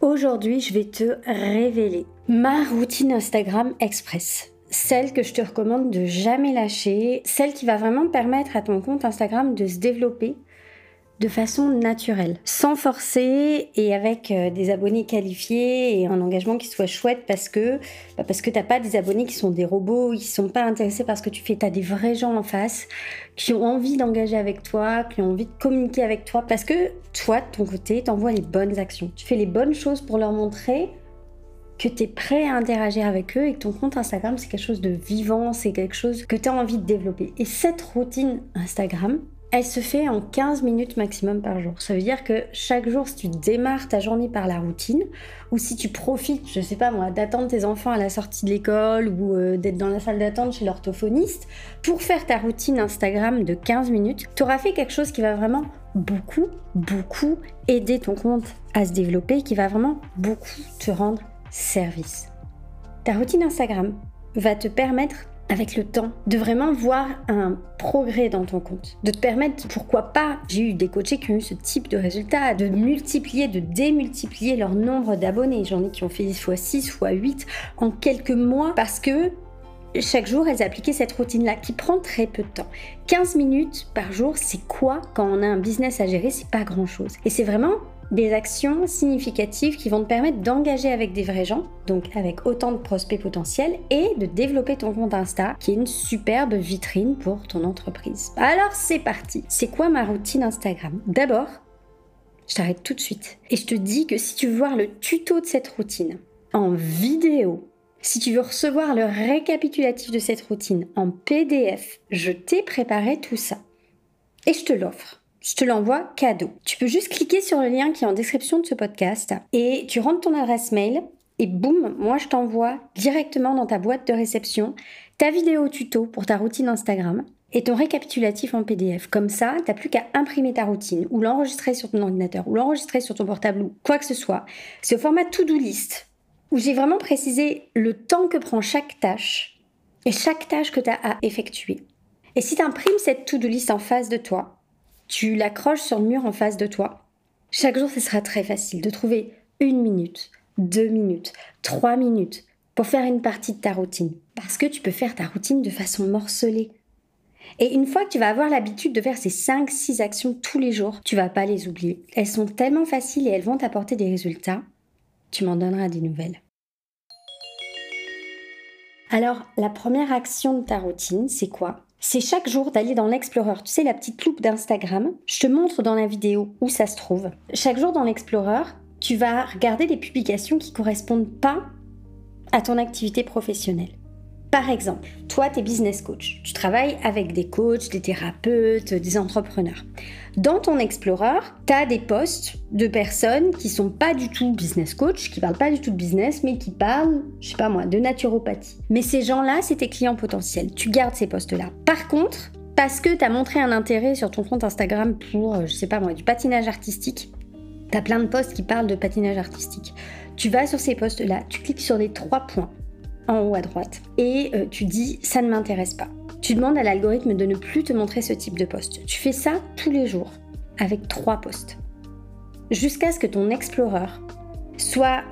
Aujourd'hui, je vais te révéler ma routine Instagram Express. Celle que je te recommande de jamais lâcher, celle qui va vraiment permettre à ton compte Instagram de se développer de façon naturelle, sans forcer et avec euh, des abonnés qualifiés et un engagement qui soit chouette parce que bah parce que t'as pas des abonnés qui sont des robots, qui sont pas intéressés par ce que tu fais, tu as des vrais gens en face qui ont envie d'engager avec toi, qui ont envie de communiquer avec toi parce que toi de ton côté, t'envoies les bonnes actions, tu fais les bonnes choses pour leur montrer que tu es prêt à interagir avec eux et que ton compte Instagram c'est quelque chose de vivant, c'est quelque chose que tu as envie de développer. Et cette routine Instagram, elle se fait en 15 minutes maximum par jour. Ça veut dire que chaque jour, si tu démarres ta journée par la routine, ou si tu profites, je sais pas moi, d'attendre tes enfants à la sortie de l'école ou euh, d'être dans la salle d'attente chez l'orthophoniste, pour faire ta routine Instagram de 15 minutes, tu auras fait quelque chose qui va vraiment beaucoup, beaucoup aider ton compte à se développer, qui va vraiment beaucoup te rendre service. Ta routine Instagram va te permettre avec le temps, de vraiment voir un progrès dans ton compte, de te permettre, pourquoi pas, j'ai eu des coachés qui ont eu ce type de résultat, de multiplier, de démultiplier leur nombre d'abonnés. J'en ai qui ont fait x 6, x 8 en quelques mois parce que chaque jour, elles appliquaient cette routine-là qui prend très peu de temps. 15 minutes par jour, c'est quoi? Quand on a un business à gérer C'est pas grand-chose. Et c'est vraiment des actions significatives qui vont te permettre d'engager avec des vrais gens, donc avec autant de prospects potentiels, et de développer ton compte Insta, qui est une superbe vitrine pour ton entreprise. Alors c'est parti. C'est quoi ma routine Instagram? D'abord, je t'arrête tout de suite et je te dis que si tu veux voir le tuto de cette routine en vidéo, si tu veux recevoir le récapitulatif de cette routine en PDF, je t'ai préparé tout ça. Et je te l'offre je te l'envoie cadeau. Tu peux juste cliquer sur le lien qui est en description de ce podcast et tu rentres ton adresse mail et boum, moi je t'envoie directement dans ta boîte de réception ta vidéo tuto pour ta routine Instagram et ton récapitulatif en PDF. Comme ça, t'as plus qu'à imprimer ta routine ou l'enregistrer sur ton ordinateur ou l'enregistrer sur ton portable ou quoi que ce soit. C'est au format to-do list où j'ai vraiment précisé le temps que prend chaque tâche et chaque tâche que tu as à effectuer. Et si tu imprimes cette to-do list en face de toi, tu l'accroches sur le mur en face de toi. Chaque jour, ce sera très facile de trouver une minute, deux minutes, trois minutes pour faire une partie de ta routine. Parce que tu peux faire ta routine de façon morcelée. Et une fois que tu vas avoir l'habitude de faire ces 5-6 actions tous les jours, tu vas pas les oublier. Elles sont tellement faciles et elles vont t'apporter des résultats. Tu m'en donneras des nouvelles. Alors, la première action de ta routine, c'est quoi? C'est chaque jour d'aller dans l'Explorer. Tu sais, la petite loupe d'Instagram. Je te montre dans la vidéo où ça se trouve. Chaque jour dans l'Explorer, tu vas regarder des publications qui correspondent pas à ton activité professionnelle. Par exemple, toi, tu es business coach. Tu travailles avec des coachs, des thérapeutes, des entrepreneurs. Dans ton Explorer, tu as des posts de personnes qui sont pas du tout business coach, qui parlent pas du tout de business, mais qui parlent, je sais pas moi, de naturopathie. Mais ces gens-là, c'est tes clients potentiels. Tu gardes ces posts-là. Par contre, parce que tu as montré un intérêt sur ton compte Instagram pour, je sais pas moi, du patinage artistique, tu as plein de posts qui parlent de patinage artistique. Tu vas sur ces posts-là, tu cliques sur les trois points en haut à droite et euh, tu dis ça ne m'intéresse pas. Tu demandes à l'algorithme de ne plus te montrer ce type de poste. Tu fais ça tous les jours avec trois postes. Jusqu'à ce que ton Explorer soit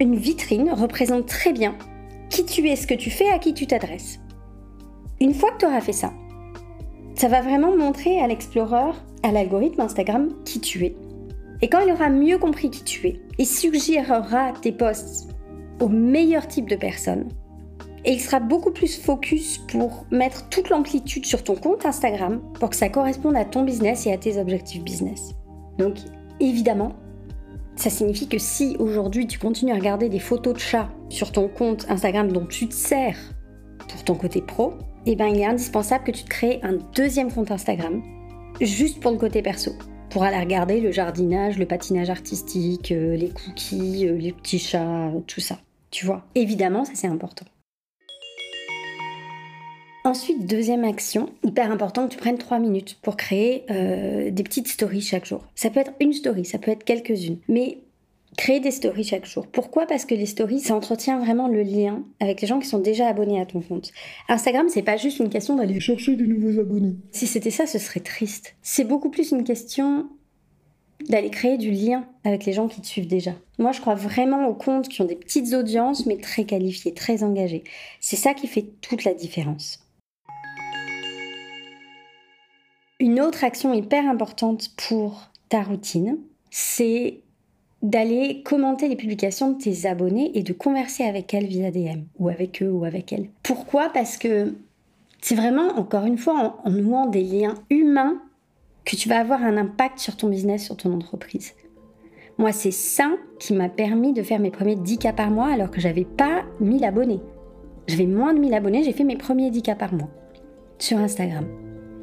une vitrine, représente très bien qui tu es, ce que tu fais, à qui tu t'adresses. Une fois que tu auras fait ça, ça va vraiment montrer à l'Explorer, à l'algorithme Instagram, qui tu es. Et quand il aura mieux compris qui tu es, il suggérera tes posts au meilleur type de personnes, et il sera beaucoup plus focus pour mettre toute l'amplitude sur ton compte Instagram pour que ça corresponde à ton business et à tes objectifs business. Donc évidemment, ça signifie que si aujourd'hui tu continues à regarder des photos de chats sur ton compte Instagram dont tu te sers pour ton côté pro, eh ben il est indispensable que tu te crées un deuxième compte Instagram juste pour le côté perso. Pour aller regarder le jardinage, le patinage artistique, euh, les cookies, euh, les petits chats, tout ça. Tu vois, évidemment, ça c'est important. Ensuite, deuxième action, hyper important que tu prennes 3 minutes pour créer euh, des petites stories chaque jour. Ça peut être une story, ça peut être quelques-unes, mais créer des stories chaque jour. Pourquoi? Parce que les stories, ça entretient vraiment le lien avec les gens qui sont déjà abonnés à ton compte. Instagram, c'est pas juste une question d'aller chercher de nouveaux abonnés. Si c'était ça, ce serait triste. C'est beaucoup plus une question d'aller créer du lien avec les gens qui te suivent déjà. Moi, je crois vraiment aux comptes qui ont des petites audiences, mais très qualifiées, très engagées. C'est ça qui fait toute la différence. Une autre action hyper importante pour ta routine, c'est d'aller commenter les publications de tes abonnés et de converser avec elles via DM ou avec eux ou avec elles. Pourquoi? Parce que c'est vraiment, encore une fois, en, nouant des liens humains que tu vas avoir un impact sur ton business, sur ton entreprise. Moi, c'est ça qui m'a permis de faire mes premiers 10 cas par mois alors que j'avais pas 1000 abonnés. J'avais moins de 1000 abonnés, j'ai fait mes premiers 10 cas par mois sur Instagram.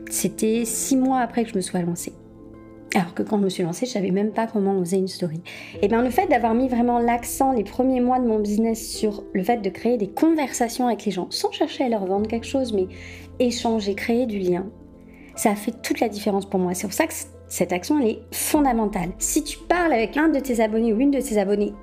C'était 6 mois après que je me sois lancée. Alors que quand je me suis lancée, je savais même pas comment oser une story. Et bien le fait d'avoir mis vraiment l'accent les premiers mois de mon business sur le fait de créer des conversations avec les gens, sans chercher à leur vendre quelque chose, mais échanger, créer du lien, ça a fait toute la différence pour moi. C'est pour ça que cette action, elle est fondamentale. Si tu parles avec un de tes abonnés ou une de tes abonnés,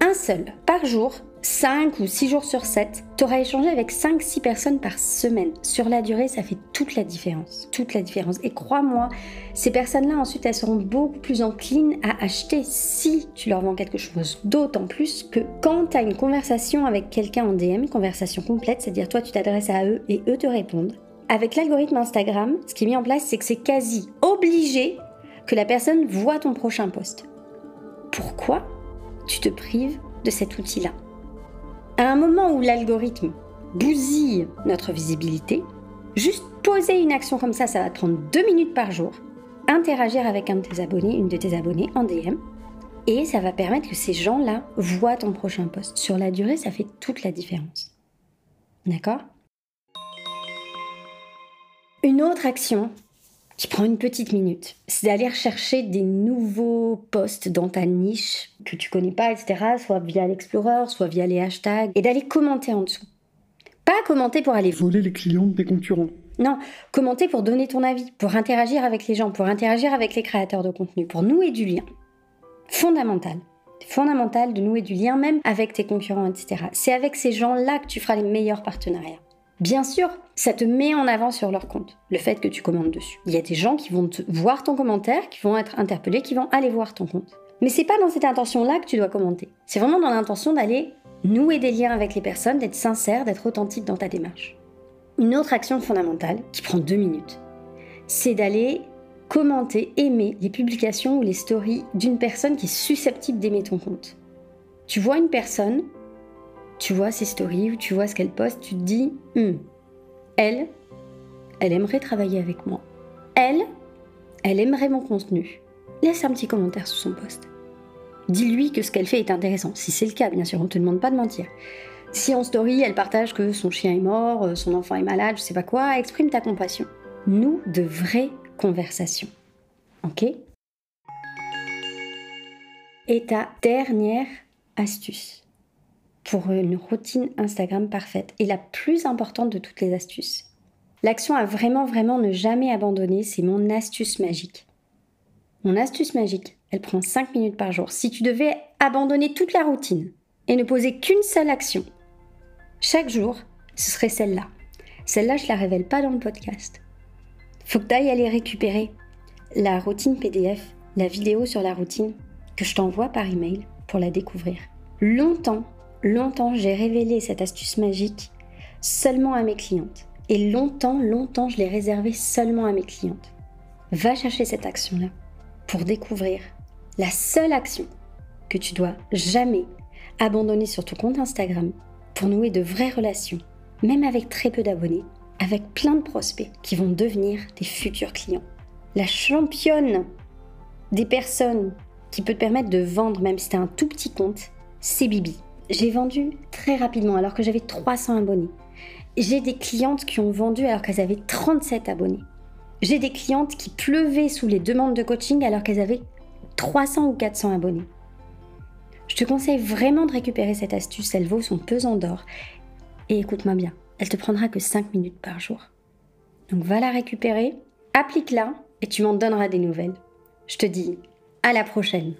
un seul par jour, 5 ou 6 jours sur 7, tu auras échangé avec 5-6 personnes par semaine. Sur la durée, ça fait toute la différence. Toute la différence. Et crois-moi, ces personnes-là, ensuite, elles seront beaucoup plus enclines à acheter si tu leur vends quelque chose. D'autant plus que quand tu as une conversation avec quelqu'un en DM, conversation complète, c'est-à-dire toi, tu t'adresses à eux et eux te répondent. Avec l'algorithme Instagram, ce qui est mis en place, c'est que c'est quasi obligé que la personne voit ton prochain post. Pourquoi tu te prives de cet outil-là? À un moment où l'algorithme bousille notre visibilité, juste poser une action comme ça, ça va te prendre deux minutes par jour, interagir avec un de tes abonnés, une de tes abonnés en DM, et ça va permettre que ces gens-là voient ton prochain post. Sur la durée, ça fait toute la différence. D'accord? Une autre action qui prend une petite minute. C'est d'aller rechercher des nouveaux posts dans ta niche que tu connais pas, etc. Soit via l'Explorer, soit via les hashtags, et d'aller commenter en dessous. Pas commenter pour aller voler les clients des concurrents. Non, commenter pour donner ton avis, pour interagir avec les gens, pour interagir avec les créateurs de contenu, pour nouer du lien. Fondamental. Fondamental de nouer du lien même avec tes concurrents, etc. C'est avec ces gens-là que tu feras les meilleurs partenariats. Bien sûr, ça te met en avant sur leur compte, le fait que tu commandes dessus. Il y a des gens qui vont te voir ton commentaire, qui vont être interpellés, qui vont aller voir ton compte. Mais c'est pas dans cette intention-là que tu dois commenter. C'est vraiment dans l'intention d'aller nouer des liens avec les personnes, d'être sincère, d'être authentique dans ta démarche. Une autre action fondamentale, qui prend deux minutes, c'est d'aller commenter, aimer les publications ou les stories d'une personne qui est susceptible d'aimer ton compte. Tu vois une personne, tu vois ses stories ou tu vois ce qu'elle poste, tu te dis, hum, elle, elle aimerait travailler avec moi. Elle, elle aimerait mon contenu. Laisse un petit commentaire sous son post. Dis-lui que ce qu'elle fait est intéressant, si c'est le cas, bien sûr, on ne te demande pas de mentir. Si en story, elle partage que son chien est mort, euh, son enfant est malade, je sais pas quoi, exprime ta compassion. Nous, de vraies conversations. Ok? Et ta dernière astuce pour une routine Instagram parfaite et la plus importante de toutes les astuces. L'action à vraiment, vraiment ne jamais abandonner, c'est mon astuce magique. Mon astuce magique, elle prend 5 minutes par jour. Si tu devais abandonner toute la routine et ne poser qu'une seule action, chaque jour, ce serait celle-là. Celle-là, je la révèle pas dans le podcast. Faut que tu ailles aller récupérer la routine PDF, la vidéo sur la routine que je t'envoie par email pour la découvrir. Longtemps, Longtemps, j'ai révélé cette astuce magique seulement à mes clientes. Et longtemps, longtemps, je l'ai réservée seulement à mes clientes. Va chercher cette action-là pour découvrir la seule action que tu dois jamais abandonner sur ton compte Instagram pour nouer de vraies relations, même avec très peu d'abonnés, avec plein de prospects qui vont devenir des futurs clients. La championne des personnes qui peut te permettre de vendre même si tu as un tout petit compte, c'est Bibi. J'ai vendu très rapidement alors que j'avais 300 abonnés. J'ai des clientes qui ont vendu alors qu'elles avaient 37 abonnés. J'ai des clientes qui pleuvaient sous les demandes de coaching alors qu'elles avaient 300 ou 400 abonnés. Je te conseille vraiment de récupérer cette astuce, elle vaut son pesant d'or. Et écoute-moi bien, elle te prendra que 5 minutes par jour. Donc va la récupérer, applique-la et tu m'en donneras des nouvelles. Je te dis à la prochaine.